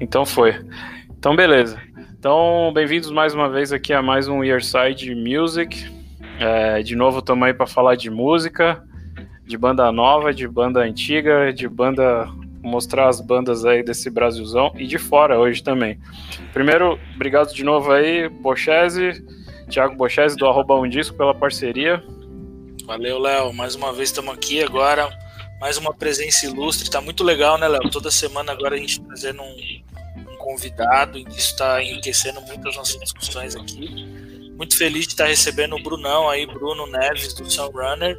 Então foi. Então beleza. Então, bem-vindos mais uma vez aqui a mais um Yearside Music. É, de novo, aí para falar de música, de banda nova, de banda antiga, de banda. mostrar as bandas aí desse Brasilzão e de fora hoje também. Primeiro, obrigado de novo aí, Bochese, Thiago Bochese do Arroba Um Disco pela parceria. Valeu, Léo. Mais uma vez estamos aqui agora. Mais uma presença ilustre. Tá muito legal, né, Léo? Toda semana agora a gente trazendo um, um convidado. Isso está enriquecendo muito as nossas discussões aqui. Muito feliz de estar recebendo o Brunão aí, Bruno Neves, do Sunrunner.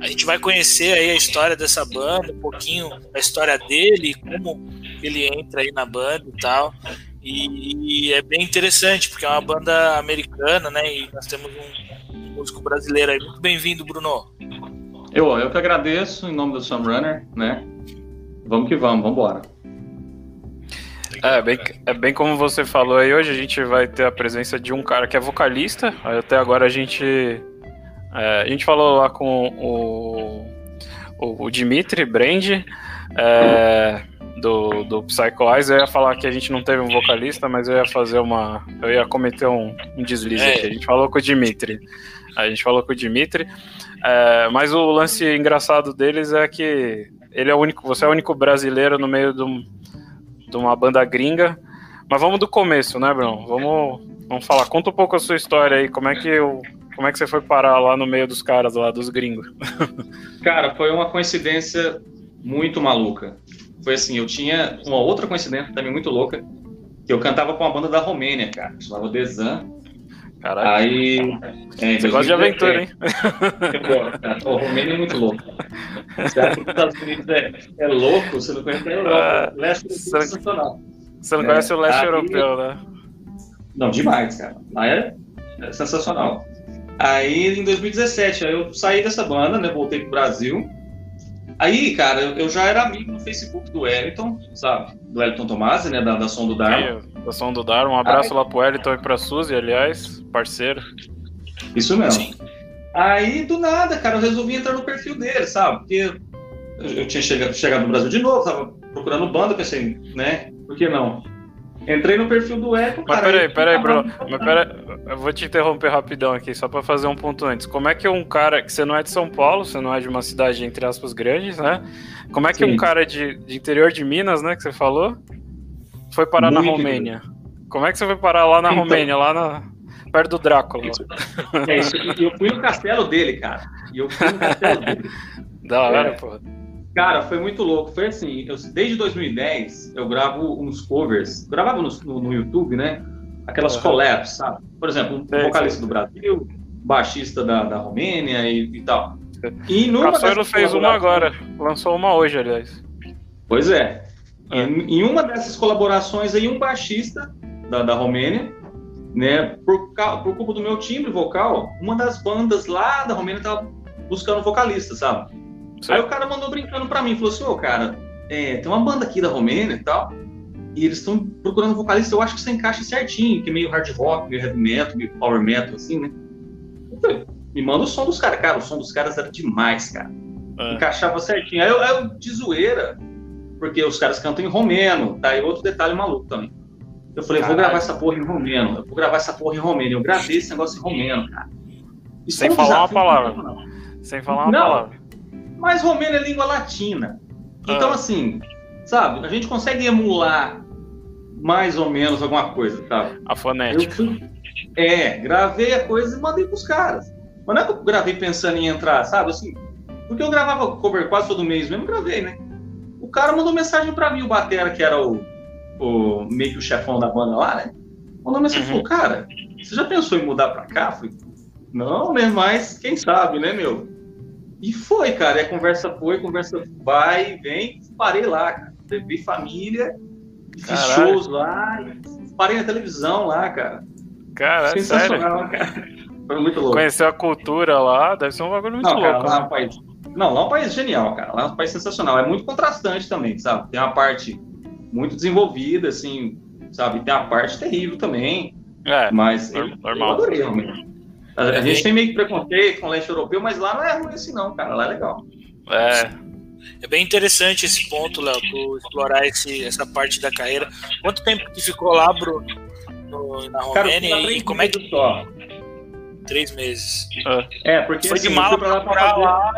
A gente vai conhecer aí a história dessa banda, um pouquinho da história dele, como ele entra aí na banda e tal. E, e, é bem interessante, porque é uma banda americana, né? E nós temos um, um músico brasileiro aí. Muito bem-vindo, Bruno. Eu, eu que agradeço em nome do Sunrunner, né? Vamos que vamos, vamos embora. É bem, é bem como você falou aí, hoje a gente vai ter a presença de um cara que é vocalista, até agora a gente é, a gente falou lá com o, o, o Dimitri Brand, é, do, do Psycho Eyes, eu ia falar que a gente não teve um vocalista, mas eu ia fazer uma. Eu ia cometer um, um deslize é. aqui. A gente falou com o Dimitri. A gente falou com o Dimitri. É, mas o lance engraçado deles é que ele é o único, você é o único brasileiro no meio de, um, de uma banda gringa. Mas vamos do começo, né, Bruno? Vamos, vamos falar. Conta um pouco a sua história aí. Como é que eu, como é que você foi parar lá no meio dos caras lá, dos gringos? Cara, foi uma coincidência muito maluca foi assim, eu tinha uma outra coincidência também muito louca, que eu cantava com uma banda da Romênia, cara, chamava Desan. Caralho. Aí. É, Você gosta de aventura, hein? Eu cara. O Romênia é muito louco. Você acha que os Estados Unidos é, é louco? Você não conhece a Europa. Ah, leste é sensacional. Você não conhece o leste aí, europeu, né? Não, demais, cara. Lá é, é sensacional. Aí, em 2017, aí eu saí dessa banda, né? Voltei pro Brasil. Aí, cara, eu já era amigo no Facebook do Wellington, sabe? Do Wellington Tomasi, né? Da, da Som do Dharma. da Som do Dharma. Um abraço Aí... lá pro Wellington e pra Suzy, aliás, parceiro. Isso mesmo. Sim. Aí, do nada, cara, eu resolvi entrar no perfil dele, sabe? Porque eu tinha chegado, chegado no Brasil de novo, tava procurando banda, pensei, né? Por que não? Entrei no perfil do Eco, Mas peraí, peraí, Bruno. Mas peraí, eu vou te interromper rapidão aqui, só para fazer um ponto antes. Como é que um cara, que você não é de São Paulo, você não é de uma cidade, entre aspas, grandes, né? Como é que Sim. um cara de, de, interior de Minas, né, que você falou, foi parar Muito na Romênia? Como é que você foi parar lá na então, Romênia, lá na, perto do Drácula? É isso, eu fui no castelo dele, cara. E eu fui no castelo dele. Da hora, é. pô. Cara, foi muito louco. Foi assim, eu, desde 2010 eu gravo uns covers. Gravava no, no, no YouTube, né? Aquelas uhum. collabs, sabe? Por exemplo, um vocalista do Brasil, baixista da, da Romênia e, e tal. E numa Caçoeiro fez uma agora, lançou uma hoje, aliás. Pois é. é. Em, em, uma dessas colaborações aí, um baixista da, da Romênia, né, por, por culpa do meu timbre vocal, uma das bandas lá da Romênia tava buscando vocalista, sabe? Aí o cara mandou brincando pra mim, falou assim, ô oh, cara, é, tem uma banda aqui da Romênia e tal, e eles estão procurando vocalista, eu acho que você encaixa certinho, que é meio hard rock, meio heavy metal, meio power metal, assim, né? Falei, me manda o som dos caras. Cara, o som dos caras era demais, cara. É. Encaixava certinho. Aí eu, eu, de zoeira, porque os caras cantam em romeno, tá? E outro detalhe maluco também. Eu falei, Caralho. vou gravar essa porra em romeno, eu vou gravar essa porra em romeno. Eu gravei esse negócio em romeno, cara. Isso Sem falar uma palavra. Sem falar uma não, palavra. Mas romeno é língua latina. Então, ah. assim, sabe, a gente consegue emular mais ou menos alguma coisa, sabe? A fonética. Fui, é, gravei a coisa e mandei pros caras. Mas não é que eu gravei pensando em entrar, sabe? Assim, porque eu gravava cover quase todo mês mesmo, gravei, né? O cara mandou mensagem pra mim, o Batera, que era o, o meio que o chefão da banda lá, né? Mandou mensagem e uhum. falou, cara, você já pensou em mudar pra cá? Eu falei, não, né? Mas quem sabe, né, meu? E foi, cara. E a conversa foi, a conversa vai, vem. Parei lá, cara. Levei família, fiz Caralho. shows lá, parei na televisão lá, cara. Cara, Sensacional, sério? cara. Foi muito louco. Conhecer a cultura lá, deve ser um bagulho muito não, louco. Cara, lá é um país... Não, lá é um país genial, cara. Lá é um país sensacional. É muito contrastante também, sabe? Tem uma parte muito desenvolvida, assim, sabe? Tem a parte terrível também. É, mas normal. eu adorei, realmente. A, a gente tem meio que preconceito com o leste europeu, mas lá não é ruim assim, não, cara. Lá é legal. É. É bem interessante esse ponto, Léo, tu explorar esse, essa parte da carreira. Quanto tempo que ficou lá, Bruno, no, na Romênia? Cara, e como é que. Só. Três meses. É, porque foi assim, de mala pra lá pra fazer... lá.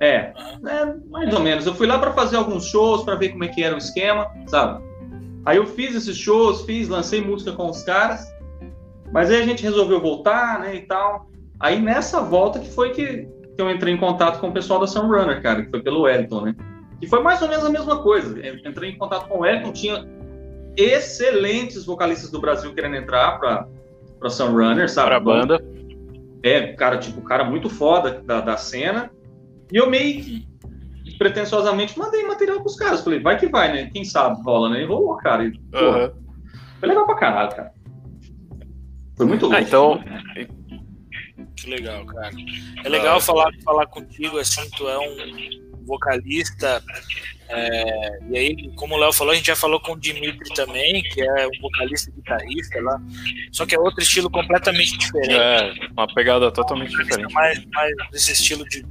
É, é, mais ou menos. Eu fui lá para fazer alguns shows, para ver como é que era o esquema, sabe? Aí eu fiz esses shows, fiz, lancei música com os caras, mas aí a gente resolveu voltar, né, e tal. Aí nessa volta que foi que, que eu entrei em contato com o pessoal da Sunrunner, cara, que foi pelo Wellington, né? Que foi mais ou menos a mesma coisa. Eu entrei em contato com o Wellington, tinha excelentes vocalistas do Brasil querendo entrar para para Sunrunner, sabe? Para a banda. É, cara, tipo, cara muito foda da, da cena. E eu meio que pretensiosamente mandei material pros caras. Falei, vai que vai, né? Quem sabe rola, né? E rolou, cara. E, porra, Foi legal pra caralho, cara. Foi muito louco. Ah, então. Que legal, cara. É legal ah, falar, falar contigo, assim, tu é um vocalista. É, e aí, como o Léo falou, a gente já falou com o Dimitri também, que é um vocalista e guitarrista lá. Só que é outro estilo completamente diferente. É, uma pegada totalmente diferente. Mais, mais desse estilo de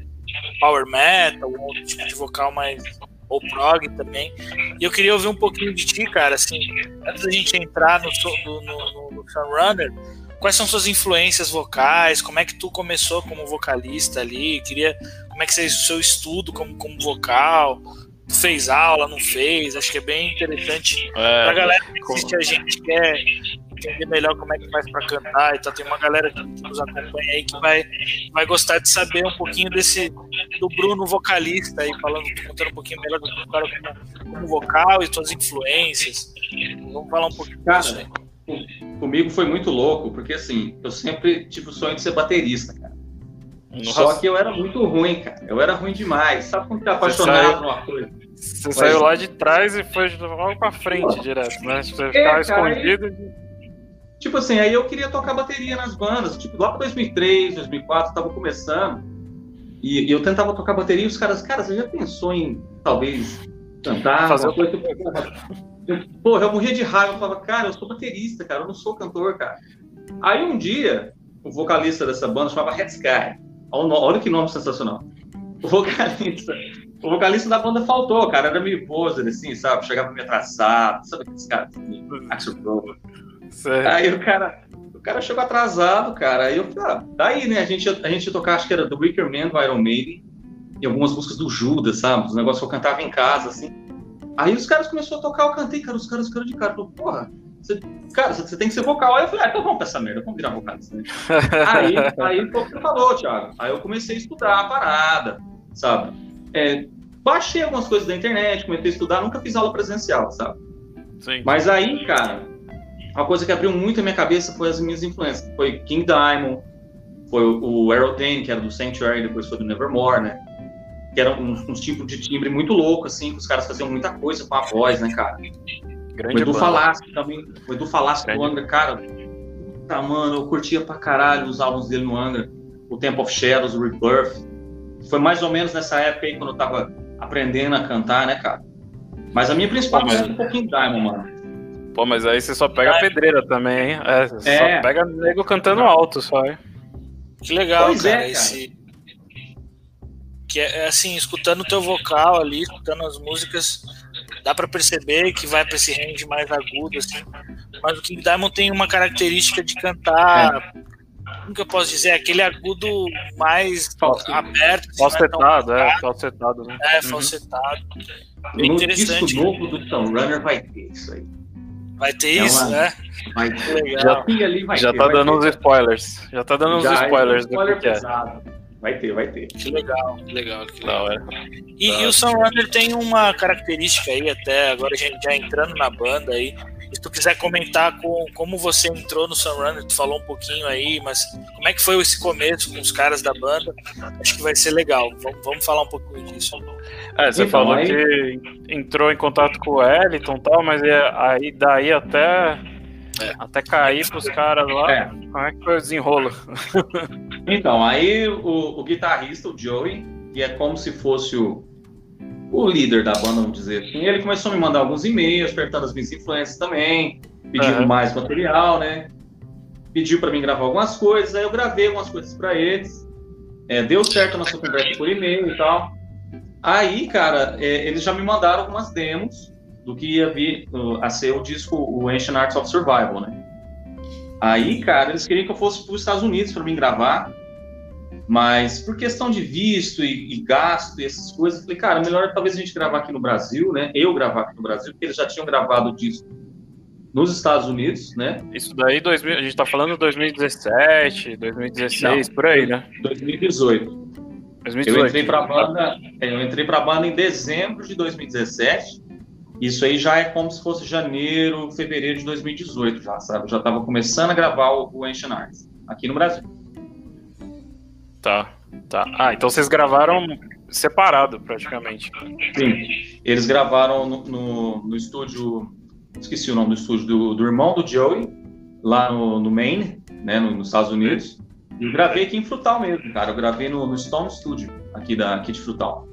power metal, um outro tipo de vocal mais ou prog também. E eu queria ouvir um pouquinho de ti, cara, assim, antes da gente entrar no, no, no, no Sunrunner, quais são suas influências vocais, como é que tu começou como vocalista ali, queria, como é que fez o seu estudo como, como vocal, tu fez aula, não fez, acho que é bem interessante é, pra galera que assiste a gente quer entender melhor como é que faz para cantar e tal. Tem uma galera que nos acompanha aí que vai, vai gostar de saber um pouquinho desse do Bruno vocalista aí, falando, contando um pouquinho melhor do cara como, como vocal e suas influências. Vamos falar um pouquinho cara, disso aí. Comigo foi muito louco, porque assim, eu sempre tive o sonho de ser baterista, cara. Nossa. Só que eu era muito ruim, cara. Eu era ruim demais. Sabe quando tá apaixonado numa coisa? Você saiu lá de trás e foi logo pra frente direto, né? Você é, ficava escondido. Aí... Tipo assim, aí eu queria tocar bateria nas bandas. Tipo, lá para 2003, 2004, tava começando. E, e, eu tentava tocar bateria e os caras, cara, você já pensou em talvez cantar? Fazer coisa? Eu, porra, eu morria de raiva. Eu falava, cara, eu sou baterista, cara, eu não sou cantor, cara. Aí um dia, o vocalista dessa banda chamava Red Sky. Olha que nome sensacional. O vocalista, o vocalista da banda faltou, cara. Era meio poser, assim, sabe? Chegava meio atrasado, sabe aqueles caras assim, Axel. Aí o cara, o cara chegou atrasado, cara. Aí eu falei, ah, daí, né? A gente, a gente ia tocar, acho que era do Wicker Man do Iron Maiden, e algumas músicas do Judas, sabe? Os negócios que eu cantava em casa, assim. Aí os caras começaram a tocar, eu cantei, cara, os caras ficaram de cara. Falei, porra, você, cara, você tem que ser vocal. Aí eu falei, ah, então vamos pra essa merda, vamos virar vocalista, né? aí, aí foi o que você falou, Thiago. Aí eu comecei a estudar a parada, sabe? É, baixei algumas coisas da internet, comecei a estudar, nunca fiz aula presencial, sabe? Sim. Mas aí, cara, uma coisa que abriu muito a minha cabeça foi as minhas influências. Foi King Diamond, foi o Aeroplane, que era do Sanctuary, depois foi do Nevermore, né? Que eram uns, uns tipos de timbre muito louco, assim, que os caras faziam muita coisa com a voz, né, cara? Grande o Edu Falasco também, o Edu Falasco do Angra, cara, puta, mano, eu curtia pra caralho os álbuns dele no Angra, o Temple of Shadows, o Rebirth. Foi mais ou menos nessa época aí, quando eu tava aprendendo a cantar, né, cara? Mas a minha principal é um pouquinho Diamond, mano. Pô, mas aí você só pega pedreira também, hein? É, é. Só pega nego cantando alto só, hein? Que legal, pois cara, é, cara. Esse... Que é, é assim, escutando o teu vocal ali, escutando as músicas, dá para perceber que vai para esse range mais agudo, assim. Mas o King Diamond tem uma característica de cantar. É. Como que eu posso dizer? Aquele agudo mais Falso, aberto. Assim, falsetado, é, é, falsetado, né? É, uhum. falsetado. No interessante. disco novo do Runner vai ter isso aí. Vai ter é isso, né? Vai ter. Legal. Já, ali, vai já ter, tá dando uns spoilers. Já tá dando já uns spoilers é spoiler do que é. Vai ter, vai ter. Que legal, que legal, que legal. Não, é. e, e, o Sunrunner tem uma característica aí, até agora a gente já entrando na banda aí, se tu quiser comentar com, como você entrou no Sunrunner, tu falou um pouquinho aí, mas como é que foi esse começo com os caras da banda? Acho que vai ser legal. Vamos, vamos falar um pouquinho disso. É, você então, falou aí... que entrou em contato com o Eliton e tal, mas é, aí daí até é. até cair pros caras lá, é. como é que foi o desenrolo? Então, aí o, o guitarrista, o Joey, que é como se fosse o, o líder da banda, vamos dizer assim, ele começou a me mandar alguns e-mails, perguntando as minhas influências também, pedindo uhum. mais material, né? Pediu para mim gravar algumas coisas, aí eu gravei algumas coisas para eles. É, deu certo a nossa conversa por e-mail e tal. Aí, cara, é, eles já me mandaram algumas demos do que ia vir a ser o disco, o Ancient Arts of Survival, né? Aí, cara, eles queriam que eu fosse para os Estados Unidos para mim gravar, mas por questão de visto e, e, gasto e essas coisas, eu falei, cara, melhor talvez a gente gravar aqui no Brasil, né? Eu gravar aqui no Brasil, porque eles já tinham gravado o disco nos Estados Unidos, né? Isso daí, 2000, a gente tá falando 2017, 2016, Não, por aí, né? 2018. 2018. Eu entrei para a banda, eu entrei para a banda em dezembro de 2017. Isso aí já é como se fosse janeiro, fevereiro de 2018, já sabe? Eu já estava começando a gravar o, o Ancient Arts aqui no Brasil. Tá, tá. Ah, então vocês gravaram separado praticamente. Sim, eles gravaram no, no, no estúdio, esqueci o nome do estúdio do, do irmão do Joey, lá no, no Maine, né, nos Estados Unidos. E gravei aqui em Frutal mesmo, cara. Eu gravei no, no Stone Studio, aqui, da, aqui de Frutal.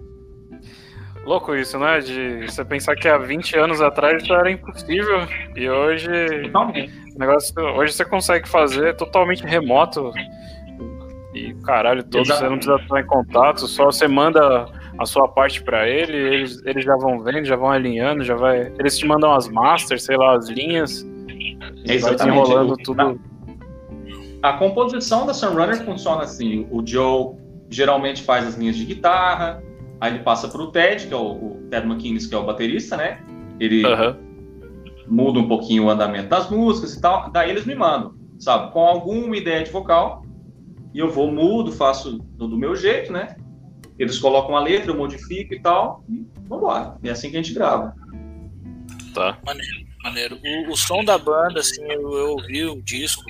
Louco isso, né? De você pensar que há 20 anos atrás isso era impossível. E hoje. Totalmente. Negócio, hoje você consegue fazer totalmente remoto. E caralho, todo Exato. você não precisa estar em contato, só você manda a sua parte para ele, eles, eles já vão vendo, já vão alinhando, já vai. Eles te mandam as masters, sei lá, as linhas. E vai tudo a composição da Sunrunner funciona assim: o Joe geralmente faz as linhas de guitarra, aí ele passa para o Ted, que é o, o, Ted McKinnis, que é o baterista, né? Ele muda um pouquinho o andamento das músicas e tal. Daí eles me mandam, sabe, com alguma ideia de vocal, e eu vou mudo, faço do, do meu jeito, né? Eles colocam a letra, eu modifico e tal, e vambora. E é assim que a gente grava. Tá. Maneiro, maneiro. O, o som da banda, assim, eu, eu ouvi o disco,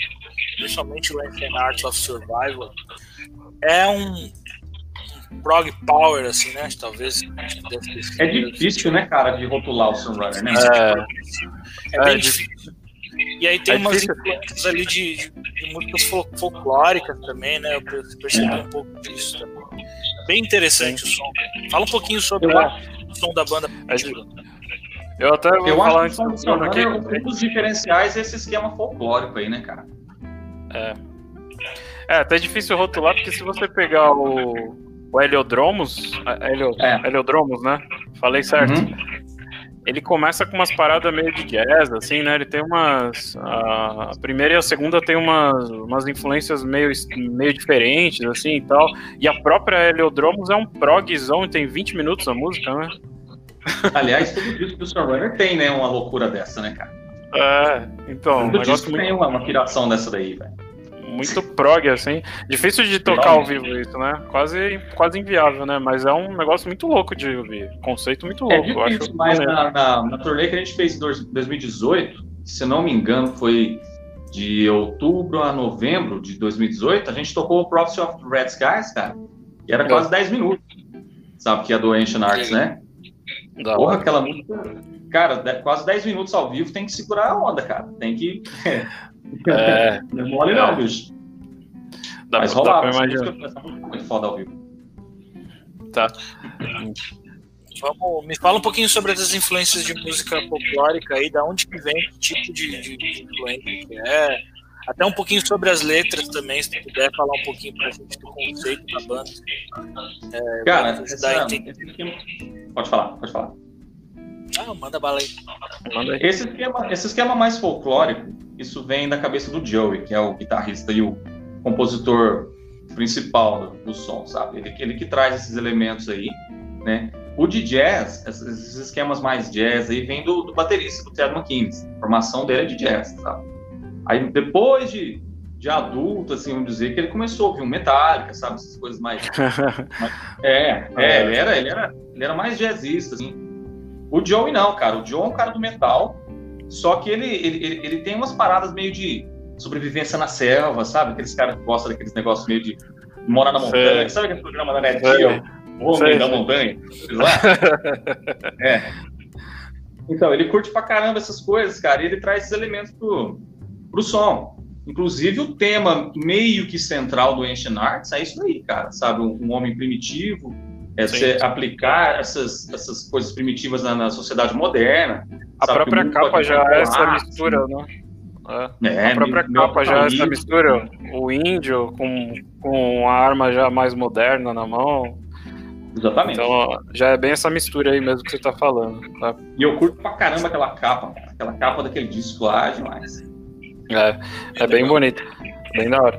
principalmente o Ancient Arts of Survival, é um prog power, assim, né? Talvez. É difícil, né, cara, de rotular o Sunrunner, né? É, é bem é difícil. E aí tem é umas influências ali de, de, de, músicas folclóricas também, né? Eu percebi é. um pouco disso também. Bem interessante Sim. o som. Fala um pouquinho sobre o som da banda. Eu até vou eu falar acho que aqui. Um dos diferenciais é esse esquema folclórico aí, né, cara? É. É, até difícil rotular, porque se você pegar o, o Heliodromos, Helio, é. Heliodromos, né? Falei certo. Uhum. Ele começa com umas paradas meio de jazz, assim, né? Ele tem umas. A primeira e a segunda tem umas, umas influências meio, meio diferentes, assim e tal. E a própria Heliodromos é um progzão, tem 20 minutos a música, né? Aliás, todo disco do Survivor tem, né? Uma loucura dessa, né, cara? É, então. Todo disco muito... tem uma, uma piração dessa daí, velho muito prog, assim. Difícil de tocar ao vivo isso, né? Quase, quase inviável, né? Mas é um negócio muito louco de ouvir. Conceito muito louco. É difícil, acho. mas na, na, na, turnê que a gente fez em 2018, se não me engano, foi de outubro a novembro de 2018, a gente tocou o Prophecy of Red Skies, cara. E era quase 10 minutos. Sabe que é do Ancient Arts, né? Porra, aquela música. Cara, quase 10 minutos ao vivo tem que segurar a onda, cara. Tem que. É. Não é mole, não, é. bicho. Dá, Mas rolava, dá pra imaginar. Muito foda ao vivo. Tá. Vamos, me fala um pouquinho sobre essas influências de música folclórica aí, da onde que vem, que tipo de, de, de influência que é. Até um pouquinho sobre as letras também, se tu puder falar um pouquinho pra gente do conceito da banda. É, Cara, essa, pode falar, pode falar. Ah, manda bala aí. Esse esquema, esse esquema mais folclórico, isso vem da cabeça do Joey, que é o guitarrista e o compositor principal do, do som, sabe? Ele, ele que traz esses elementos aí, né? O de jazz, esses esquemas mais jazz aí, vem do, do baterista, do Ted McKinney. A formação dele é de jazz, sabe? Aí depois de, de adulto, assim, vamos dizer, que ele começou a ouvir um Metallica, sabe? Essas coisas mais... mais é, é, ele era, ele, era, ele era mais jazzista, assim. O Joey não, cara. O Joe é um cara do metal, só que ele, ele, ele, tem umas paradas meio de sobrevivência na selva, sabe? Aqueles caras que gostam daqueles negócios meio de morar na montanha. Sei. Sabe aquele programa da Netinho? O Homem da Montanha? Lá? é. Então, ele curte pra caramba essas coisas, cara, e ele traz esses elementos pro, pro som. Inclusive, o tema meio que central do Ancient Arts é isso aí, cara, sabe? Um, um homem primitivo, é Sim. você aplicar essas, essas coisas primitivas na, na sociedade moderna. A sabe, própria capa já é essa mistura, assim. né? É. É, a própria capa já é essa mistura, o índio com, com a arma já mais moderna na mão. Exatamente. Então já é bem essa mistura aí mesmo que você tá falando. Tá? E eu curto pra caramba aquela capa, aquela capa daquele disco lá, é demais. É, é bem bonito. Bem da hora.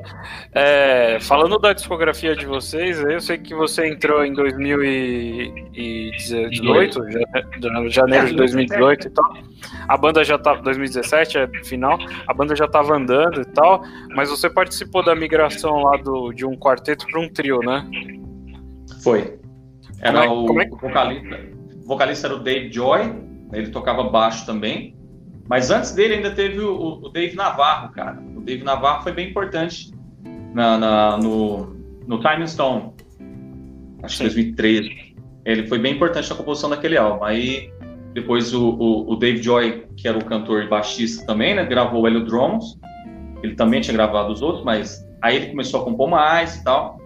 É, falando da discografia de vocês, eu sei que você entrou em 2018, janeiro de 2018 e tal. A banda já tá 2017 é final, a banda já estava andando e tal, mas você participou da migração lá do, de um quarteto para um trio, né? Foi. Era é, o, é? vocalista, o vocalista era o Dave Joy, ele tocava baixo também. Mas antes dele ainda teve o, o Dave Navarro, cara. O Dave Navarro foi bem importante na, na no, no Time Stone, acho que 2013. Ele foi bem importante na composição daquele álbum. Aí depois o, o, o, Dave Joy, que era o cantor e baixista também, né, gravou o Helio Drums. Ele também tinha gravado os outros, mas aí ele começou a compor mais e tal.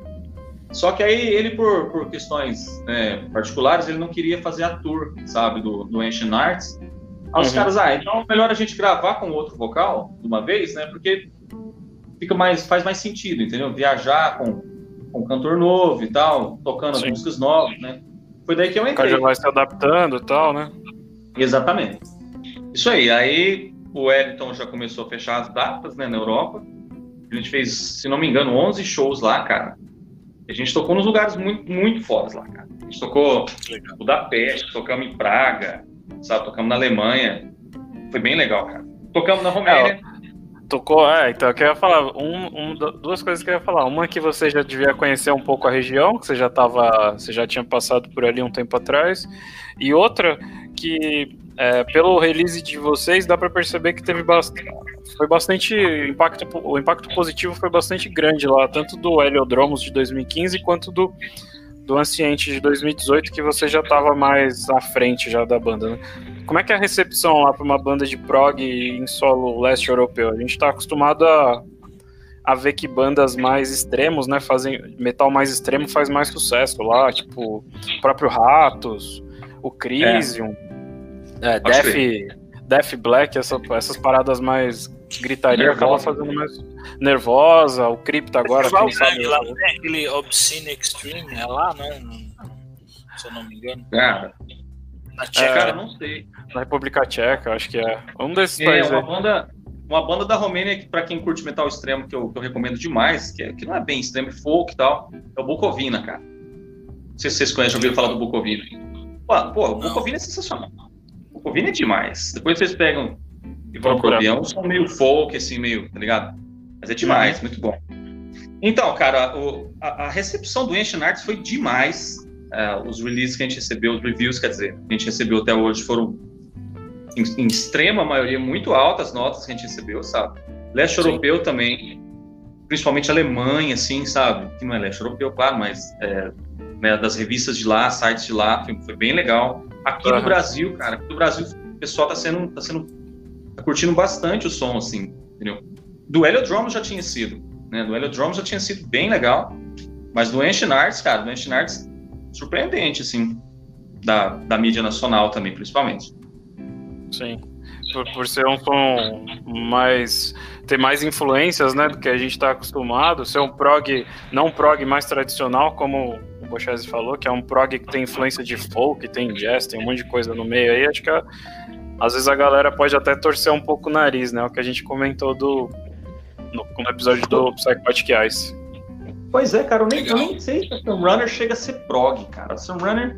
Só que aí ele, por, por questões é, particulares, ele não queria fazer a tour, sabe, do, do Ancient Arts. Aí os uhum. caras, ah, então é melhor a gente gravar com outro vocal de uma vez, né? Porque fica mais, faz mais sentido, entendeu? Viajar com, com cantor novo e tal, tocando Sim. as músicas novas, né? Foi daí que eu entrei. O já vai se adaptando e tal, né? Exatamente. Isso aí. Aí o Wellington já começou a fechar as datas, né, na Europa. A gente fez, se não me engano, 11 shows lá, cara. A gente tocou nos lugares muito, muito fodas lá, cara. A gente tocou Legal. Budapeste, tocamos em Praga, sabe? Tocamos na Alemanha. Foi bem legal, cara. Tocamos na Romênia. É, tocou, é, então eu queria falar um, um, duas coisas que eu ia falar. Uma que você já devia conhecer um pouco a região, que você já tava, você já tinha passado por ali um tempo atrás, e outra que é, pelo release de vocês dá para perceber que teve bastante, foi bastante impacto, o impacto positivo foi bastante grande lá, tanto do Heliodromos de 2015 quanto do do Anciente de 2018 que você já estava mais à frente já da banda, né? Como é que é a recepção lá para uma banda de prog em solo leste europeu? A gente está acostumado a, a ver que bandas mais extremos, né, fazem metal mais extremo faz mais sucesso lá, tipo o próprio Ratos, o Crisium, é. É, Death, Death Black, essa, essas paradas mais gritaria acaba fazendo mais nervosa, o Crypto agora, sabe. Lá, né? Aquele Obscene Extreme, é lá, né? Se eu não me engano. Cara, na Tcheca, é, não sei. Na República Tcheca, acho que é. Um desses é, países. Uma banda, uma banda da Romênia que, para quem curte metal extremo, que eu, que eu recomendo demais, que, é, que não é bem extremo, é folk e tal, é o Bucovina, cara. Não sei se vocês conhecem, já ouviram falar do Bucovina. Pô, pô o Bucovina é sensacional. O Bucovina é demais. Depois vocês pegam e vão pro avião, são meio folk, assim, meio, tá ligado? Mas é demais, uhum. muito bom. Então, cara, o, a, a, recepção do Ancient Arts foi demais. Uh, os releases que a gente recebeu, os reviews, quer dizer, que a gente recebeu até hoje foram em, em extrema maioria muito altas notas que a gente recebeu, sabe? Leste Sim. europeu também, principalmente Alemanha, assim, sabe? Que não é leste europeu, claro, mas é, né, das revistas de lá, sites de lá, foi, foi bem legal. Aqui uhum. no Brasil, cara, no Brasil o pessoal tá sendo, tá sendo curtindo bastante o som, assim, entendeu? Do Heliodrome já tinha sido, né? Do Heliodrome já tinha sido bem legal, mas do Ancient Arts, cara, do Ancient Arts, surpreendente, assim, da, da mídia nacional também, principalmente. Sim. Por, por ser um som mais. ter mais influências, né, do que a gente está acostumado, ser um prog, não um prog mais tradicional, como o Bochese falou, que é um prog que tem influência de folk, tem jazz, tem um monte de coisa no meio aí, acho que é às vezes a galera pode até torcer um pouco o nariz, né? O que a gente comentou do, no, no episódio do Psychotic Ice. Pois é, cara, eu nem, eu nem sei se a Sunrunner chega a ser prog, cara. A Sunrunner,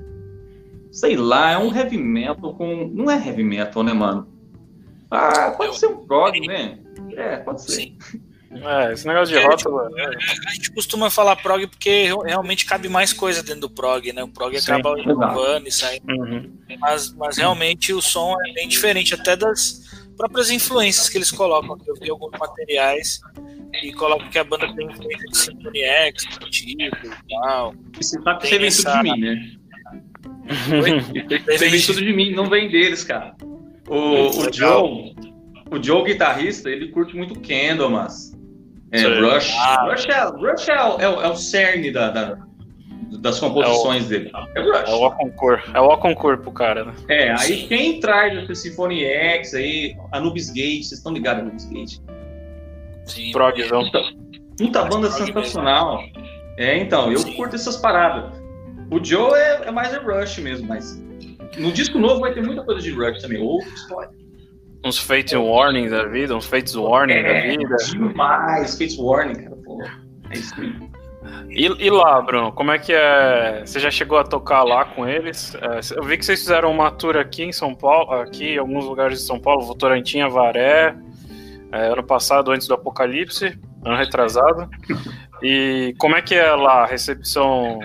sei lá, é um heavy metal com. Não é heavy metal, né, mano? Ah, pode ser um prog, né? É, pode ser. Sim. É, esse negócio de é, rótulo. Tipo, é, a gente costuma falar prog porque realmente cabe mais coisa dentro do prog, né? O prog Sim, acaba inovando e saindo. Uhum. Mas, mas realmente o som é bem diferente, até das próprias influências que eles colocam. Eu vi alguns materiais e colocam que a banda tem influência de Symphony X, tipo e tal. Você sabe que você vem tudo de mim, né? Você vem tudo de mim, não vem deles, cara. O, o Joe, o Joe, guitarrista, ele curte muito Candlemas. É, Rush. Ah. Rush, é, Rush é, é, é, o cerne da, da das composições é o, dele. É o Rush. É o Aconcor. É o Aconcor pro cara, né? É, aí quem traz o Symphony X aí, Anubis Gate, vocês estão ligados a Anubis Gate? Sim. Progzão. Puta, puta banda sensacional. É, então, eu Sim. curto essas paradas. O Joe é, é mais é Rush mesmo, mas no disco novo vai ter muita coisa de Rush também, ou história. Uns Fates Warning da vida, uns Fates Warning é, da vida. Demais, Fates Warning, cara, pô. É isso aí. E, e, lá, Bruno, como é que é? Você já chegou a tocar lá com eles? É, eu vi que vocês fizeram uma tour aqui em São Paulo, aqui em alguns lugares de São Paulo, Votorantim, Avaré, é, ano passado, antes do Apocalipse, ano retrasado. E como é que é lá a recepção?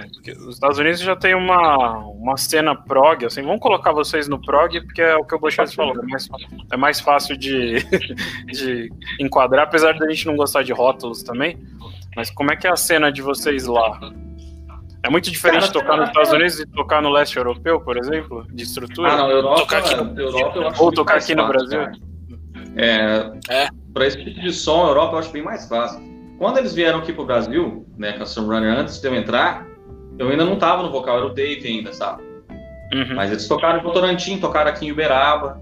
Os Estados Unidos já tem uma, uma cena prog, assim, vamos colocar vocês no prog, porque é o que o Bochete falou, é mais, é mais fácil de, de enquadrar, apesar de a gente não gostar de rótulos também. Mas como é que é a cena de vocês lá? É muito diferente Cara, tocar nos Estados Unidos e tocar no leste europeu, por exemplo, de estrutura? Ah, não, Europa, tocar aqui no... Europa eu acho Ou tocar aqui no Brasil? É, é. Para esse tipo de som, a Europa eu acho bem mais fácil. Quando eles vieram aqui pro Brasil, né, com a Sunrunner, antes de eu entrar, eu ainda não tava no vocal, era o Dave ainda, sabe? Uhum. Mas eles tocaram em Votorantim, tocaram aqui em Uberaba,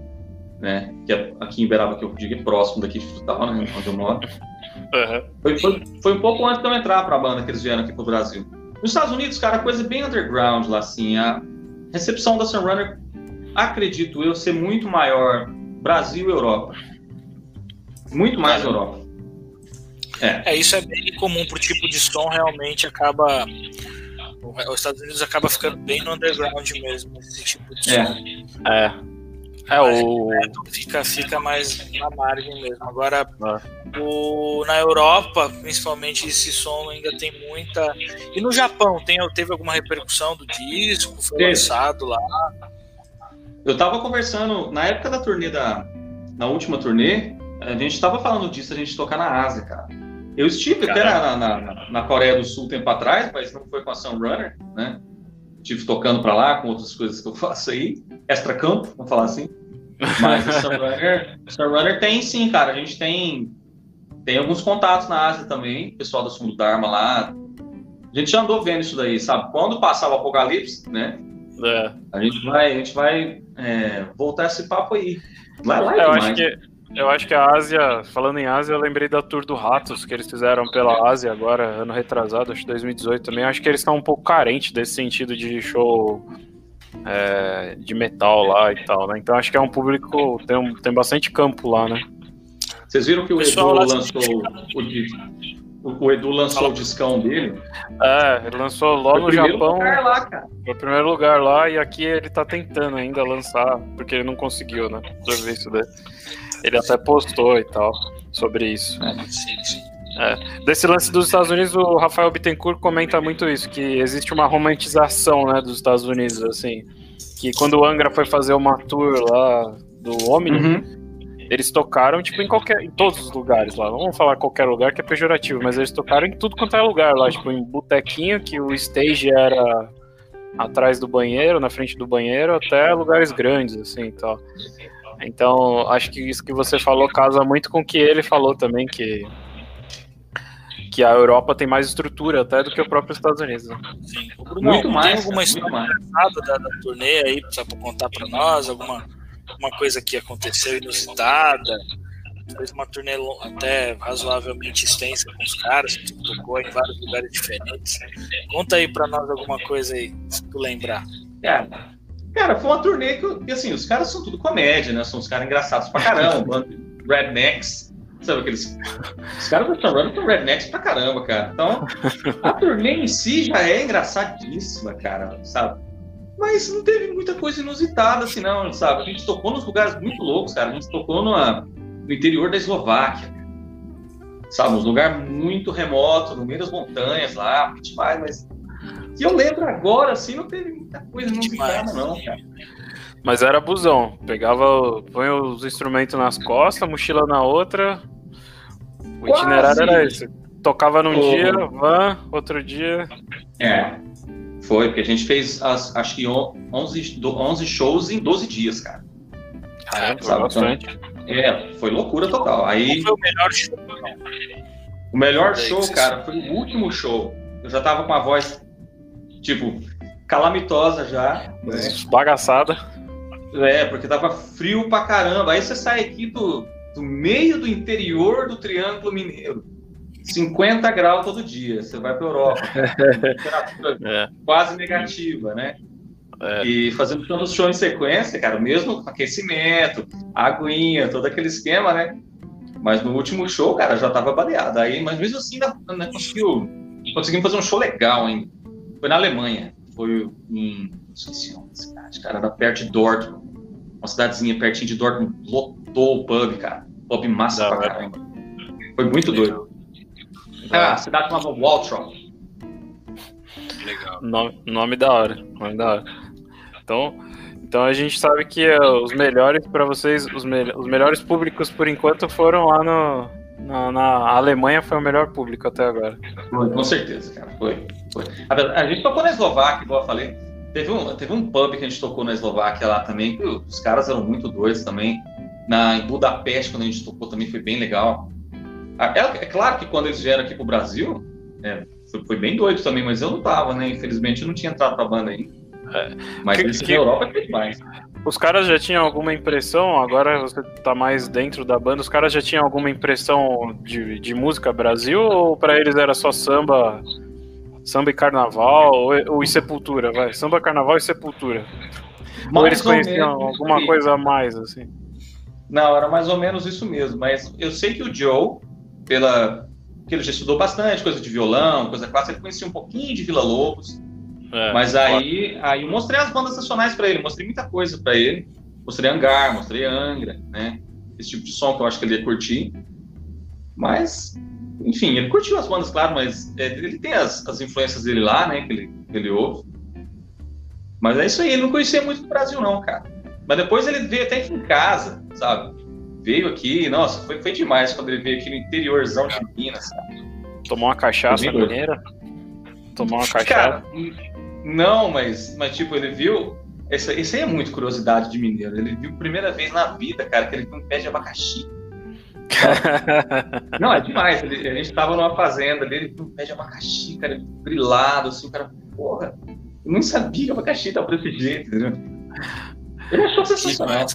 né? Que é aqui em Uberaba, que eu digo é próximo daqui de Frutal, né? Onde eu moro. Uhum. Foi, foi, foi, um pouco antes de eu entrar pra banda que eles vieram aqui pro Brasil. Nos Estados Unidos, cara, coisa bem underground lá, assim. A recepção da Sunrunner, acredito eu, ser muito maior Brasil e Europa. Muito mais é. Europa. É. é, isso é bem comum pro tipo de som, realmente acaba. Os Estados Unidos acaba ficando bem no underground mesmo, esse tipo de é. som. É. É, o... fica, fica mais na margem mesmo. Agora, é. o, na Europa, principalmente, esse som ainda tem muita. E no Japão, tem, teve alguma repercussão do disco? Foi lançado lá? Eu tava conversando, na época da turnê da. Na última turnê, a gente tava falando disso, a gente tocar na Ásia, cara. Eu estive até na, na, na, Coreia do Sul tempo atrás, mas não foi com a Sunrunner, né? Estive tocando para lá com outras coisas que eu faço aí, extra campo, vamos falar assim. Mas o Sunrunner, Sunrunner tem sim, cara. A gente tem tem alguns contatos na Ásia também, pessoal da Sumo Dharma lá. A gente já andou vendo isso daí, sabe? Quando passar o apocalipse, né? É. A gente vai, a gente vai é, voltar esse papo aí. Vai lá, eu acho que eu acho que a Ásia, falando em Ásia, eu lembrei da Tour do Ratos que eles fizeram pela Ásia agora, ano retrasado, acho que 2018 também. Acho que eles estão um pouco carentes desse sentido de show é, de metal lá e tal, né? Então acho que é um público, tem, um, tem bastante campo lá, né? Vocês viram que o, o Edu lançou o, o, o, Edu lançou Fala. o discão dele? É, ele lançou lá no Japão. Lá, Foi o primeiro lugar lá e aqui ele tá tentando ainda lançar, porque ele não conseguiu, né? Serviço dele. Ele até postou e tal sobre isso. É, sim, sim. É. Desse lance dos Estados Unidos, o Rafael Bittencourt comenta muito isso, que existe uma romantização né, dos Estados Unidos, assim. Que quando o Angra foi fazer uma tour lá do Omni, uhum. eles tocaram, tipo, em qualquer. em todos os lugares lá. Não vamos falar qualquer lugar que é pejorativo, mas eles tocaram em tudo quanto é lugar lá, tipo, em botequinho, que o stage era atrás do banheiro, na frente do banheiro, até lugares grandes, assim e tal. Então, acho que isso que você falou casa muito com o que ele falou também, que, que a Europa tem mais estrutura até do que o próprio Estados Unidos. Né? Sim. Bruno, muito mais. Tem alguma história engraçada da, da turnê aí para contar para nós? Alguma uma coisa que aconteceu inusitada? Fez uma turnê até razoavelmente extensa com os caras, que tocou em vários lugares diferentes. Conta aí para nós alguma coisa aí, se tu lembrar. É, Cara, foi uma turnê que, assim, os caras são tudo comédia, né? São os caras engraçados pra caramba. Rednecks. Sabe aqueles. Os caras estão running com rednecks pra caramba, cara. Então, a turnê em si já é engraçadíssima, cara, sabe? Mas não teve muita coisa inusitada, assim, não, sabe? A gente tocou nos lugares muito loucos, cara. A gente tocou numa, no interior da Eslováquia, sabe? Um lugar muito remoto, no meio das montanhas lá, demais, mas que eu lembro agora, assim, não teve muita coisa inusitada, não, cara. Mas era busão. Pegava, põe os instrumentos nas costas, mochila na outra. O Quase. itinerário era esse. Tocava num Pô. dia, van, outro dia. É. Foi, porque a gente fez as, acho que 11, 11 shows em 12 dias, cara. Caramba, foi bastante. É, foi loucura total. Aí. Qual foi o melhor show? O melhor show, cara, foi o último show. Eu já tava com a voz tipo, calamitosa já. Né? Bagaçada. É, porque tava frio pra caramba. Aí você sai aqui do, do meio do interior do Triângulo Mineiro. 50 graus todo dia. Você vai para Europa, temperatura é. quase negativa, né? É. E fazendo todos os shows em sequência, cara, mesmo aquecimento, aguinha, todo aquele esquema, né? Mas no último show, cara, já tava baleado. Aí, mas mesmo assim, ainda, né, conseguiu, conseguimos fazer um show legal ainda. Foi na Alemanha. Foi em. Não esqueci o cidade, cara. Era perto de Dortmund. Uma cidadezinha pertinho de Dortmund. Lotou o pub, cara. Pub massa pra caramba. Foi muito doido. É, a cidade chamava Waltrop. Legal. Nome, nome da hora. Nome da hora. Então, então a gente sabe que uh, os melhores para vocês, os, me os melhores públicos por enquanto foram lá no, na, na, Alemanha foi o melhor público até agora. Foi, com certeza, cara. Foi. foi. A, a, gente tocou na Eslováquia, igual eu falei. Teve um, teve um pub que a gente tocou na Eslováquia lá também, que os caras eram muito doidos também. Na, em Budapeste, quando a gente tocou, também foi bem legal. É, é claro que quando eles vieram aqui pro Brasil, é, foi, foi, bem doido também, mas eu não tava, né? Infelizmente eu não tinha entrado pra banda ainda. É. Mas que, que, na Europa é mais. Os caras já tinham alguma impressão, agora você tá mais dentro da banda, os caras já tinham alguma impressão de, de música Brasil ou para eles era só samba, samba e carnaval ou, ou e sepultura, vai? Samba, carnaval e sepultura. Mais ou eles conheciam ou alguma coisa a mais, assim? Não, era mais ou menos isso mesmo, mas eu sei que o Joe, pela que ele já estudou bastante, coisa de violão, coisa clássica, ele conhecia um pouquinho de Vila Lobos, é, Mas aí, aí eu mostrei as bandas nacionais para ele, mostrei muita coisa para ele. Mostrei Angar, mostrei Angra, né? Esse tipo de som que eu acho que ele ia curtir. Mas, enfim, ele curtiu as bandas, claro, mas é, ele tem as, as influências dele lá, né? Que ele, que ele ouve. Mas é isso aí, ele não conhecia muito do Brasil, não, cara. Mas depois ele veio até aqui em casa, sabe? Veio aqui, nossa, foi, foi demais quando ele veio aqui no interiorzão de Minas, sabe? Tomou uma cachaça mineira? Tomou uma cachaça? Cara, não, mas, mas tipo, ele viu. Isso, aí é muito curiosidade de mineiro. Ele viu primeira vez na vida, cara, que ele viu um pé de abacaxi. Não, é demais. Ele, a gente tava numa fazenda ali, ele viu um pé de abacaxi, cara, brilado, assim, o cara, porra, eu nem sabia que abacaxi tava desse jeito, entendeu? Ele achou sensacional.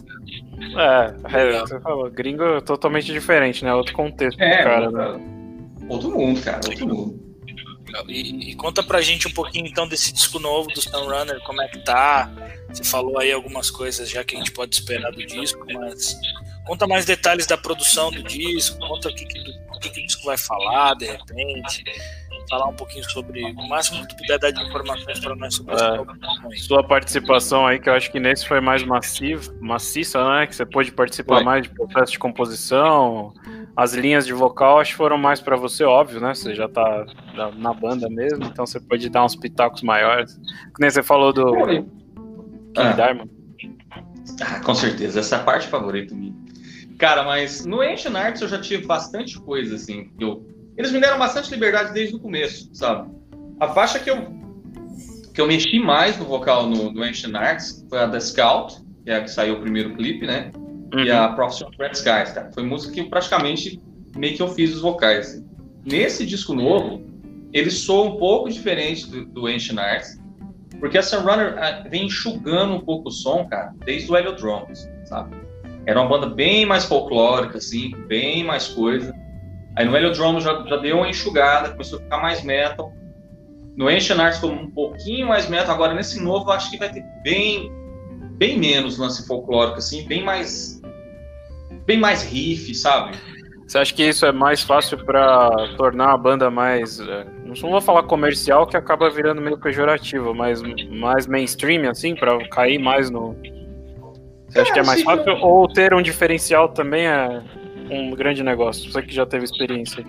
É, é, você falou, gringo é totalmente diferente, né? Outro contexto é, cara, né? outro mundo, cara, outro mundo. E, e, conta pra gente um pouquinho então desse disco novo do Sunrunner, como é que tá? Você falou aí algumas coisas já que a gente pode esperar do disco, mas conta mais detalhes da produção do disco, conta o que, que, que, que o disco vai falar de repente falar um pouquinho sobre o máximo que tu puder dar de informações para nós sobre é, Sua participação aí, que eu acho que nesse foi mais massivo, maciça, né? Que você pôde participar foi. mais de processo de composição. As linhas de vocal acho que foram mais para você, óbvio, né? Você já tá na banda mesmo, então você pode dar uns pitacos maiores. Que nem você falou do King ah. Diamond. Ah, com certeza, essa é a parte favorita minha. Cara, mas no Ancient Arts eu já tive bastante coisa, assim, que eu eles me deram bastante liberdade desde o começo, sabe? A faixa que eu, que eu mexi mais no vocal no, no Ancient Arts foi a The Scout, que é a que saiu o primeiro clipe, né? Uhum. E a Prophecy of Red Skies, cara. Foi música que praticamente meio que eu fiz os vocais. Nesse disco novo, ele soa um pouco diferente do, do Ancient Arts, porque a Sunrunner ah, vem enxugando um pouco o som, cara, desde o Heliodromes, sabe? Era uma banda bem mais folclórica, assim, bem mais coisa. Aí no Heliodrome já, já deu uma enxugada, começou a ficar mais metal. No Ancient Arts ficou um pouquinho mais metal. Agora nesse novo acho que vai ter bem, bem menos lance folclórico, assim, bem mais, bem mais riff, sabe? Você acha que isso é mais fácil para tornar a banda mais, é, não vou falar comercial, que acaba virando meio pejorativo, mas mais mainstream, assim, para cair mais no. Você acha é, que é mais fácil? Ou ter um diferencial também é um grande negócio? Você que já teve experiência.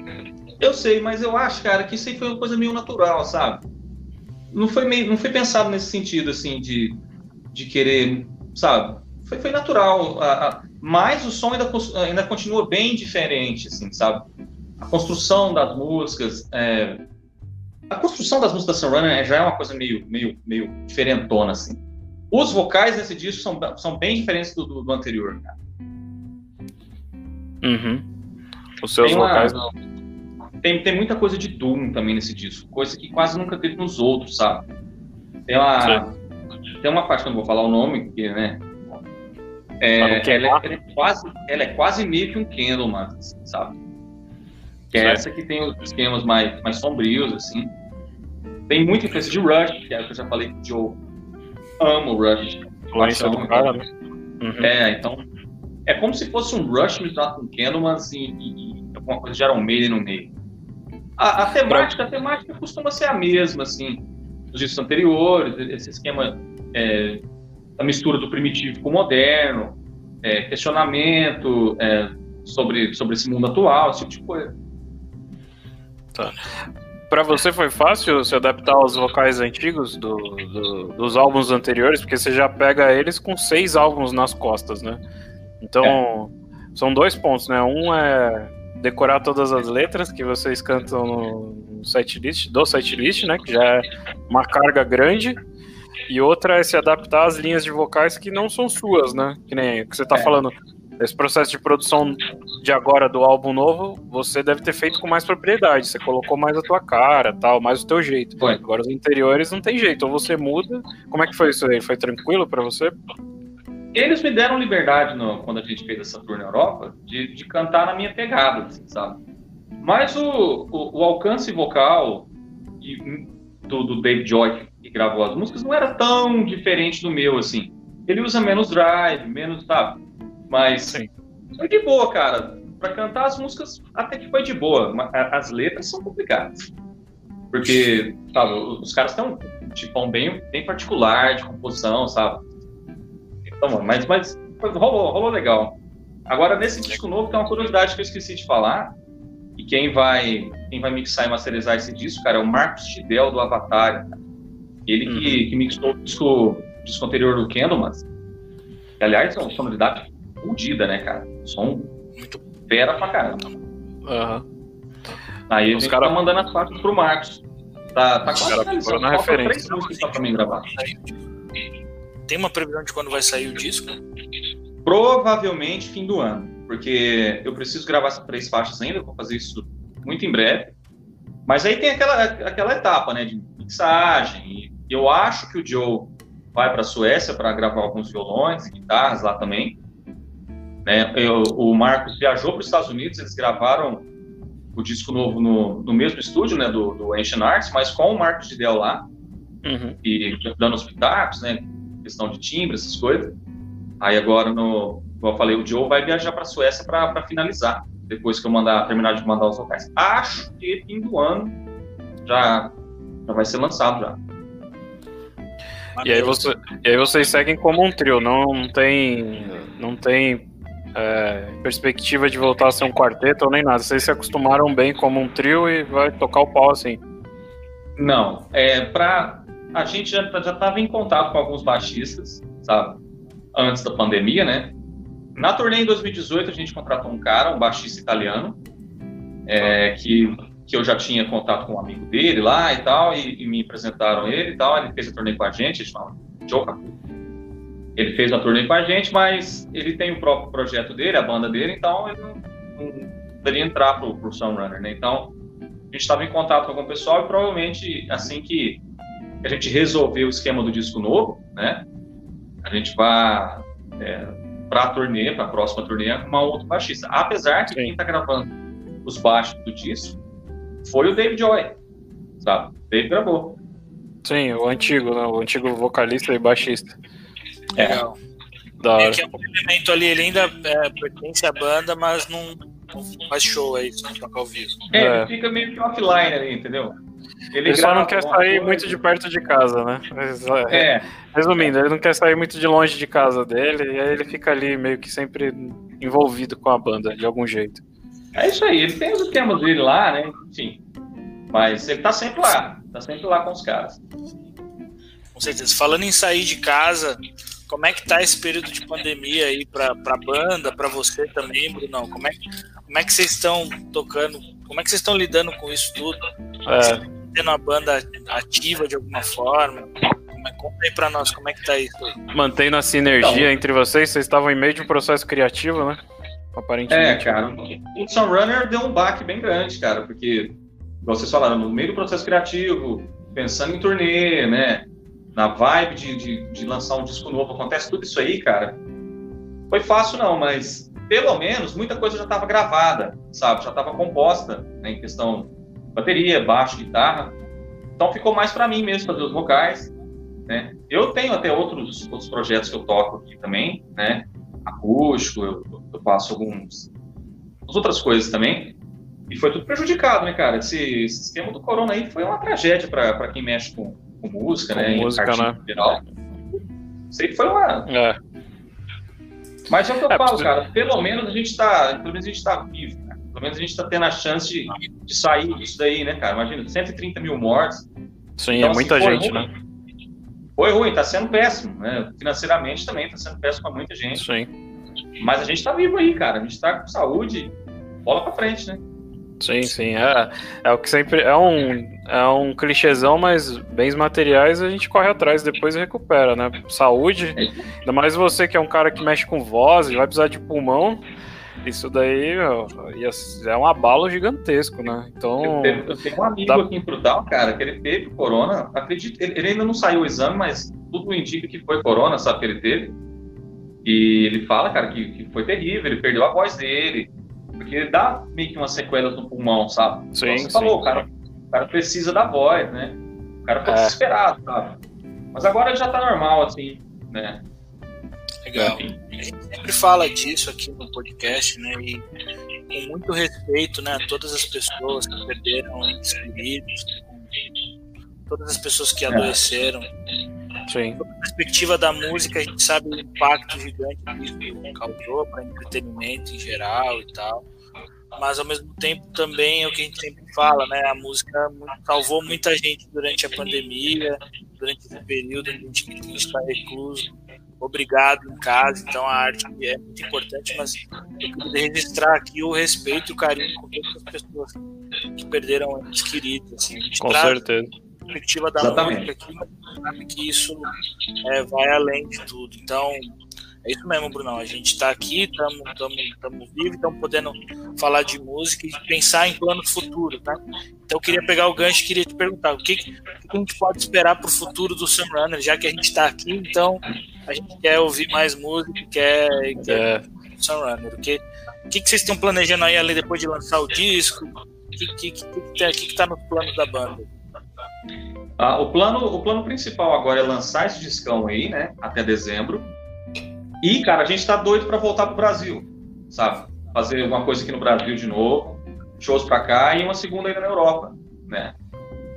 Eu sei, mas eu acho, cara, que isso aí foi uma coisa meio natural, sabe? Não foi, meio, não foi pensado nesse sentido, assim, de, de querer, sabe? Foi, foi natural. A, a, mas o som ainda, ainda continua bem diferente, assim, sabe? A construção das músicas. É... A construção das músicas da Sunrunner já é uma coisa meio, meio, meio diferentona, assim. Os vocais desse disco são, são bem diferentes do, do, do anterior, cara. Uhum. Os seus tem vocais não. Tem, tem muita coisa de Doom também nesse disco, coisa que quase nunca teve nos outros, sabe? Tem uma, tem uma parte que eu não vou falar o nome, porque, né? É, ela, é, ela, é, quase, ela é quase meio que um Candleman, sabe? Que é essa que tem os esquemas mais, mais sombrios, assim. Tem muita influência de Rush, que é o que eu já falei que o Joe ama o Rush. Influência do cara, né? Uhum. É, então. É como se fosse um Rush misturado com Candlemas e, e, e alguma coisa de Iron Maiden no meio. A, a, temática, a temática costuma ser a mesma, assim, dos discos anteriores, esse esquema é, da mistura do primitivo com o moderno, é, questionamento é, sobre, sobre esse mundo atual, esse tipo de coisa. Tá. Para você foi fácil se adaptar aos vocais antigos do, do, dos álbuns anteriores, porque você já pega eles com seis álbuns nas costas, né? Então, é. são dois pontos, né? Um é decorar todas as letras que vocês cantam no setlist, do setlist, né? Que já é uma carga grande. E outra é se adaptar às linhas de vocais que não são suas, né? Que nem o que você tá é. falando. Esse processo de produção de agora do álbum novo, você deve ter feito com mais propriedade. Você colocou mais a tua cara, tal, mais o teu jeito. Foi. Agora os interiores não tem jeito. Ou você muda. Como é que foi isso aí? Foi tranquilo para você? Eles me deram liberdade no, quando a gente fez essa tour na Europa de, de cantar na minha pegada, assim, sabe? Mas o, o, o alcance vocal do, do David Joy que gravou as músicas não era tão diferente do meu, assim. Ele usa menos drive, menos, tá? Mas Sim. foi de boa, cara. Para cantar as músicas até que foi de boa. As letras são complicadas. Porque, sabe, os caras têm um tipão bem, bem particular de composição, sabe? Então, mas, mas rolou, rolou legal. Agora, nesse disco novo, tem uma curiosidade que eu esqueci de falar. E quem vai, quem vai mixar e masterizar esse disco, cara, é o Marcos Tidel do Avatar. Cara. Ele uhum. que, que mixou o disco, disco anterior do Candlemas. Aliás, é uma sonoridade fodida, né, cara? Som muito fera pra caramba. Uhum. Aí a gente cara... tá mandando as partes pro Marcos. Tá, tá quase finalizando. Na referência. Três pra mim gravar. Tem uma previsão de quando vai sair o disco? Provavelmente fim do ano. Porque eu preciso gravar essas três faixas ainda, vou fazer isso muito em breve. Mas aí tem aquela, aquela etapa, né, de mixagem. E eu acho que o Joe vai para a Suécia para gravar alguns violões e guitarras lá também. Né? Eu, o Marcos viajou para os Estados Unidos, eles gravaram o disco novo no, no mesmo estúdio, né, do, do Ancient Arts, mas com o Marcos de Del lá, uhum. e dando os pitacos, né, questão de timbre, essas coisas. Aí agora, no, como eu falei, o Joe vai viajar para a Suécia para finalizar, depois que eu mandar, terminar de mandar os vocais. Acho que fim do ano já, já vai ser lançado já. E aí, você, e aí vocês seguem como um trio, não tem, não tem é, perspectiva de voltar a ser um quarteto ou nem nada. Vocês se acostumaram bem como um trio e vai tocar o pau assim? Não, é para a gente já estava em contato com alguns baixistas, sabe, antes da pandemia, né? Na turnê em 2018 a gente contratou um cara, um baixista italiano, é, que que eu já tinha contato com um amigo dele lá e tal, e, e me apresentaram ele e tal. Ele fez a turnê com a gente, a gente fala, ele fez a turnê com a gente, mas ele tem o próprio projeto dele, a banda dele, então ele não, não poderia entrar pro, pro Sunrunner, né? Então, a gente estava em contato com algum pessoal e provavelmente assim que a gente resolver o esquema do disco novo, né? A gente vai é, para a turnê, para a próxima turnê, arrumar outro baixista. Apesar que Sim. quem está gravando os baixos do disco foi o David Joy, sabe? Dave gravou. Sim, o antigo, né? O antigo vocalista e baixista. É. Legal. Da hora. É um elemento ali, ele ainda é, pertence à banda, mas não, não faz show aí, só toca ao vivo. É, é, ele fica meio que offline ali, entendeu? Ele, ele só não quer sair coisa. muito de perto de casa, né? Mas, é. Resumindo, ele não quer sair muito de longe de casa dele, e aí ele fica ali meio que sempre envolvido com a banda, de algum jeito. É isso aí, ele tem os esquemas dele lá, né? Enfim. Mas ele tá sempre lá, tá sempre lá com os caras. Com certeza. Falando em sair de casa, como é que tá esse período de pandemia aí para a banda, para você também, Bruno? Como é, como é que vocês estão tocando? Como é que vocês estão lidando com isso tudo? É. Tendo a banda ativa de alguma forma? É, conta aí para nós como é que tá isso. Mantendo a sinergia então, entre vocês, vocês estavam em meio de um processo criativo, né? Aparentemente. É, cara. O Sunrunner deu um baque bem grande, cara, porque, igual vocês falaram, no meio do processo criativo, pensando em turnê, né? na vibe de, de, de, lançar um disco novo, acontece tudo isso aí, cara. foi fácil não, mas pelo menos muita coisa já estava gravada, sabe? Já estava composta né, em questão bateria, baixo, guitarra. Então ficou mais para mim mesmo fazer os vocais. Né? Eu tenho até outros, outros projetos que eu toco aqui também, né? Acústico, eu, eu faço alguns outras coisas também. E foi tudo prejudicado, né, cara? Esse, esse esquema do corona aí foi uma tragédia para quem mexe com, com música, com né? Música, né? Geral. Isso aí foi uma. É. Mas é o que eu É, falo, cara. Pelo menos a gente está, pelo menos a gente está vivo. Pelo menos a gente está tendo a chance de, de sair disso daí, né, cara? Imagina, 130 mil mortes. Sim, Então, é assim, muita foi gente, ruim. né? Foi ruim, tá sendo péssimo, né? Financeiramente também tá sendo péssimo para muita gente. Sim, Mas a gente tá vivo aí, cara. A gente tá com saúde, bola pra frente, né? sim, sim. É, é o que sempre. É um, é um clichêzão, mas bens materiais a gente corre atrás depois e recupera, né? Saúde, ainda mais você que é um cara que mexe com voz e vai precisar de pulmão. Isso daí ia- é um abalo gigantesco, né? Eu Então. tenho, eu tenho um amigo dá- aqui em Frutal, cara, que ele teve corona. Acredito, ele, ele ainda não saiu o exame, mas tudo indica que foi corona, sabe que ele teve. E ele fala, cara, que, que foi terrível, ele perdeu a voz dele. Porque dá meio que umas sequelas no pulmão, sabe? Sim, Então, você sim. falou, o cara, o cara precisa da voz, né? O cara ficou É. desesperado, sabe? Mas agora já tá normal, assim, né? Legal. A gente sempre fala disso aqui no podcast, né? E com muito respeito, né? A todas as pessoas que perderam entes queridos, todas as pessoas que adoeceram. Sim, Da perspectiva da música, a gente sabe o impacto gigante que isso causou para entretenimento em geral e tal. Mas ao mesmo tempo também é o que a gente sempre fala, né? A música salvou muita gente durante a pandemia, durante esse período em que a gente está recluso, obrigado em casa. Então a arte é muito importante, mas eu queria registrar aqui o respeito e o carinho com todas as pessoas que perderam entes queridos. Assim. A gente com certeza. a perspectiva da Exatamente. música aqui, mas a gente sabe que isso é, vai além de tudo. Então, é isso mesmo, Brunão. A gente está aqui, estamos vivos, estamos podendo falar de música e pensar em planos futuros, né? Então, eu queria pegar o gancho e queria te perguntar o que, o que a gente pode esperar para o futuro do Sunrunner, já que a gente está aqui, então a gente quer ouvir mais música, quer, quer É, Sunrunner. O que, o que, que vocês estão planejando aí ali depois de lançar o disco? O que, que, que, que, tá- que, que tá nos planos da banda? Ah, o, plano, o plano principal agora é lançar esse discão aí, né? Até dezembro. E, cara, a gente tá doido para voltar pro Brasil, sabe? Fazer alguma coisa aqui no Brasil de novo, shows pra cá e uma segunda ainda na Europa, né?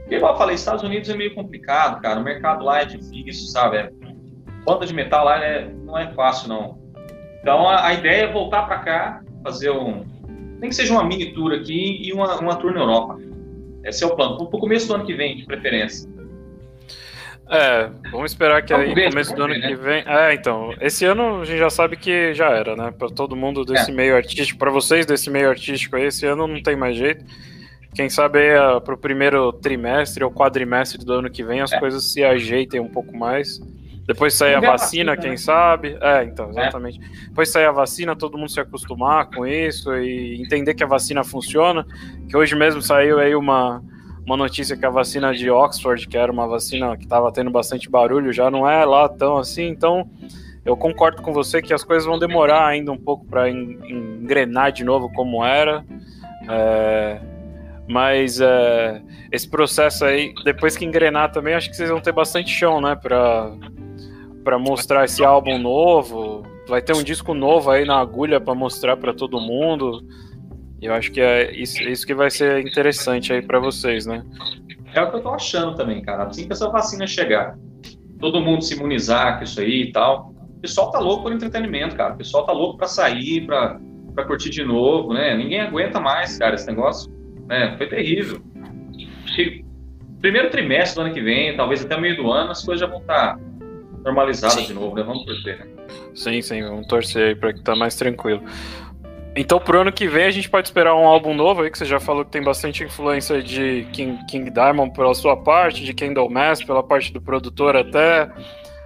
E, igual eu falei, Estados Unidos é meio complicado, cara. O mercado lá é difícil, sabe? É- Banda de metal lá né, não é fácil, não. Então, a, a ideia é voltar pra cá, fazer um. Nem que seja uma mini tour aqui e uma, uma tour na Europa. Esse é o plano. Pro começo do ano que vem, de preferência. É, vamos esperar que aí, ver, começo do ano ver, que vem. É, então, esse ano a gente já sabe que já era, né? Pra todo mundo desse É. meio artístico, pra vocês desse meio artístico aí, esse ano não tem mais jeito. Quem sabe aí ah, pro primeiro trimestre ou quadrimestre do ano que vem as É. coisas se ajeitem um pouco mais. Depois sair a vacina, vacina, quem né? sabe. É, então, exatamente. Depois sair a vacina, todo mundo se acostumar com isso e entender que a vacina funciona. Que hoje mesmo saiu aí uma, uma notícia que a vacina de Oxford, que era uma vacina que estava tendo bastante barulho, já não é lá tão assim. Então, eu concordo com você que as coisas vão demorar ainda um pouco para engrenar de novo como era. É, mas é, esse processo aí, depois que engrenar também, acho que vocês vão ter bastante chão, né? Pra, pra mostrar esse álbum novo. Vai ter um disco novo aí na agulha para mostrar para todo mundo. Eu acho que é isso, isso que vai ser interessante aí para vocês, né? É o que eu tô achando também, cara. Assim que essa vacina chegar, todo mundo se imunizar com isso aí e tal. O pessoal tá louco por entretenimento, cara. O pessoal tá louco pra sair, pra, pra curtir de novo, né? Ninguém aguenta mais, cara, esse negócio. Né? Foi terrível. Primeiro trimestre do ano que vem, talvez até meio do ano, as coisas já vão estar normalizadas Sim. de novo, né? Vamos torcer, né? Sim, sim, vamos torcer aí pra que tá mais tranquilo. Então, pro ano que vem, a gente pode esperar um álbum novo aí, que você já falou que tem bastante influência de King, King Diamond pela sua parte, de Kendall Mass pela parte do produtor até.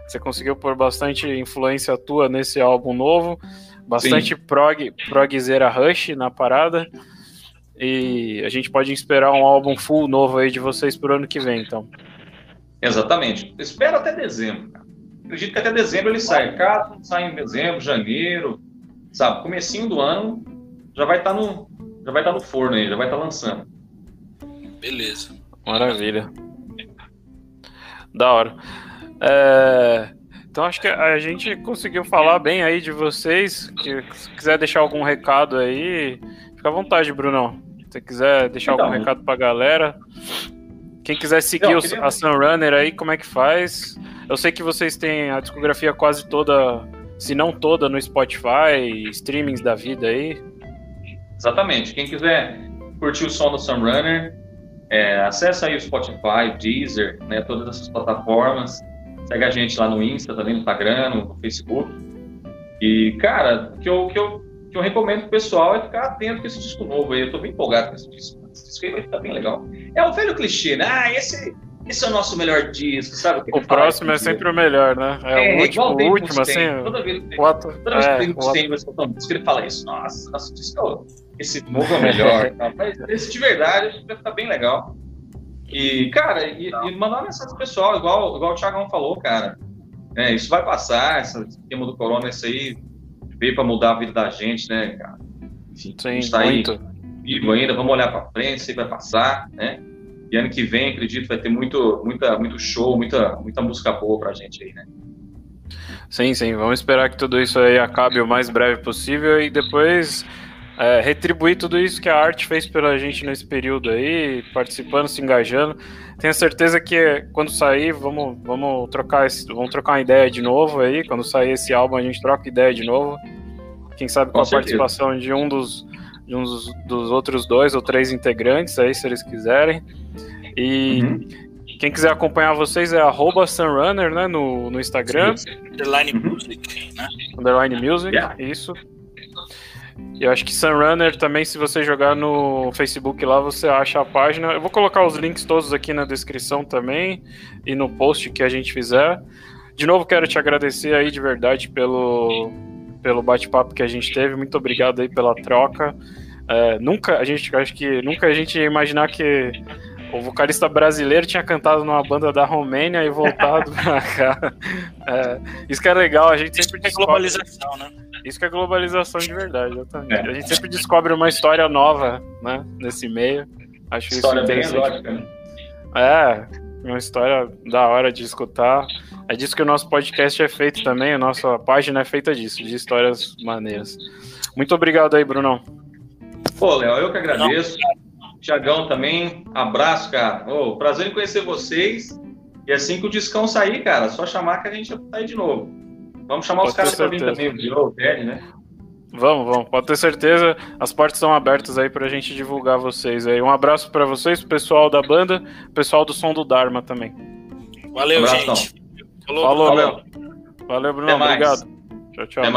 Você conseguiu pôr bastante influência tua nesse álbum novo. Bastante prog, progzeira Rush na parada. E a gente pode esperar um álbum full novo aí de vocês pro ano que vem, então. Exatamente. Espero até dezembro. Acredito que até dezembro ele sai. Caso sai em dezembro, janeiro, sabe? Comecinho do ano já vai estar tá no já vai estar tá no forno aí, já vai estar tá lançando. Beleza. Maravilha. Da hora. É... Então acho que a gente conseguiu falar bem aí de vocês. Que, se quiser deixar algum recado aí, fica à vontade, Brunão. Se quiser deixar então, algum recado pra galera. Quem quiser seguir não, queria... a Sunrunner aí, como é que faz? Eu sei que vocês têm a discografia quase toda, se não toda, no Spotify, streamings da vida aí. Exatamente. Quem quiser curtir o som do Sunrunner, é, acessa aí o Spotify, Deezer, né, todas essas plataformas. Segue a gente lá no Insta, também no Instagram, no Facebook. E, cara, o que eu, que eu que eu recomendo pro pessoal é ficar atento com esse disco novo aí. Eu tô bem empolgado com esse disco. Esse disco aí vai ficar bem legal. É o velho clichê, né? Ah, esse, esse é o nosso melhor disco, sabe? O, o próximo é sempre o melhor, né? É, é o último, o último assim. Toda vez que toda vez que tem Mustaine vai escutar um disco, ele fala isso. Nossa, nosso disco, esse novo é o melhor. Mas esse de verdade, que vai ficar bem legal. E, cara, e, e mandar uma mensagem pro pessoal, igual, igual o Thiagão falou, cara. É, isso vai passar, esse esquema do corona, isso aí veio para mudar a vida da gente, né, cara? Enfim, Sim, a gente tá aí vivo ainda, vamos olhar para frente, isso aí vai passar, né? E ano que vem, acredito, vai ter muito, muita, muito show, muita, muita música boa pra gente aí, né? Sim, sim. Vamos esperar que tudo isso aí acabe o mais breve possível e depois é, retribuir tudo isso que a arte fez pela gente nesse período aí, participando, se engajando. Tenho certeza que quando sair, vamos, vamos trocar esse, vamos trocar uma ideia de novo aí. Quando sair esse álbum, a gente troca ideia de novo. Quem sabe com, com a certeza. participação de um dos, de um dos, dos, outros dois ou três integrantes aí, se eles quiserem. E uhum. quem quiser acompanhar vocês é arroba Sunrunner, né? No, no Instagram. Underline uhum. Music, né? Underline Music, yeah. isso. E eu acho que Sunrunner também, se você jogar no Facebook lá, você acha a página. Eu vou colocar os links todos aqui na descrição também e no post que a gente fizer. De novo, quero te agradecer aí de verdade pelo, pelo bate-papo que a gente teve. Muito obrigado aí pela troca. É, nunca, a gente, acho que nunca a gente ia imaginar que o vocalista brasileiro tinha cantado numa banda da Romênia e voltado pra cá. É, isso que é legal, a gente sempre. Isso é globalização, né? Isso que é globalização de verdade, exatamente. É. A gente sempre descobre uma história nova, né? Nesse meio. Acho história isso interessante. Bem exótica, né? É, uma história da hora de escutar. É disso que o nosso podcast é feito também, a nossa página é feita disso, de histórias maneiras. Muito obrigado aí, Brunão. Pô, Léo, eu que agradeço. Tiagão também, abraço, cara. Oh, prazer em conhecer vocês. E assim que o discão sair, cara, só chamar que a gente vai sair de novo. Vamos chamar Pode os caras para vir também, o Diogo, o Ted, né? Vamos, vamos. Pode ter certeza. As portas estão abertas aí para a gente divulgar vocês aí. Um abraço para vocês, pessoal da banda, pessoal do Som do Dharma também. Valeu, um gente. Falou, Falou, Falou. Valeu, Bruno. Obrigado. Tchau, tchau.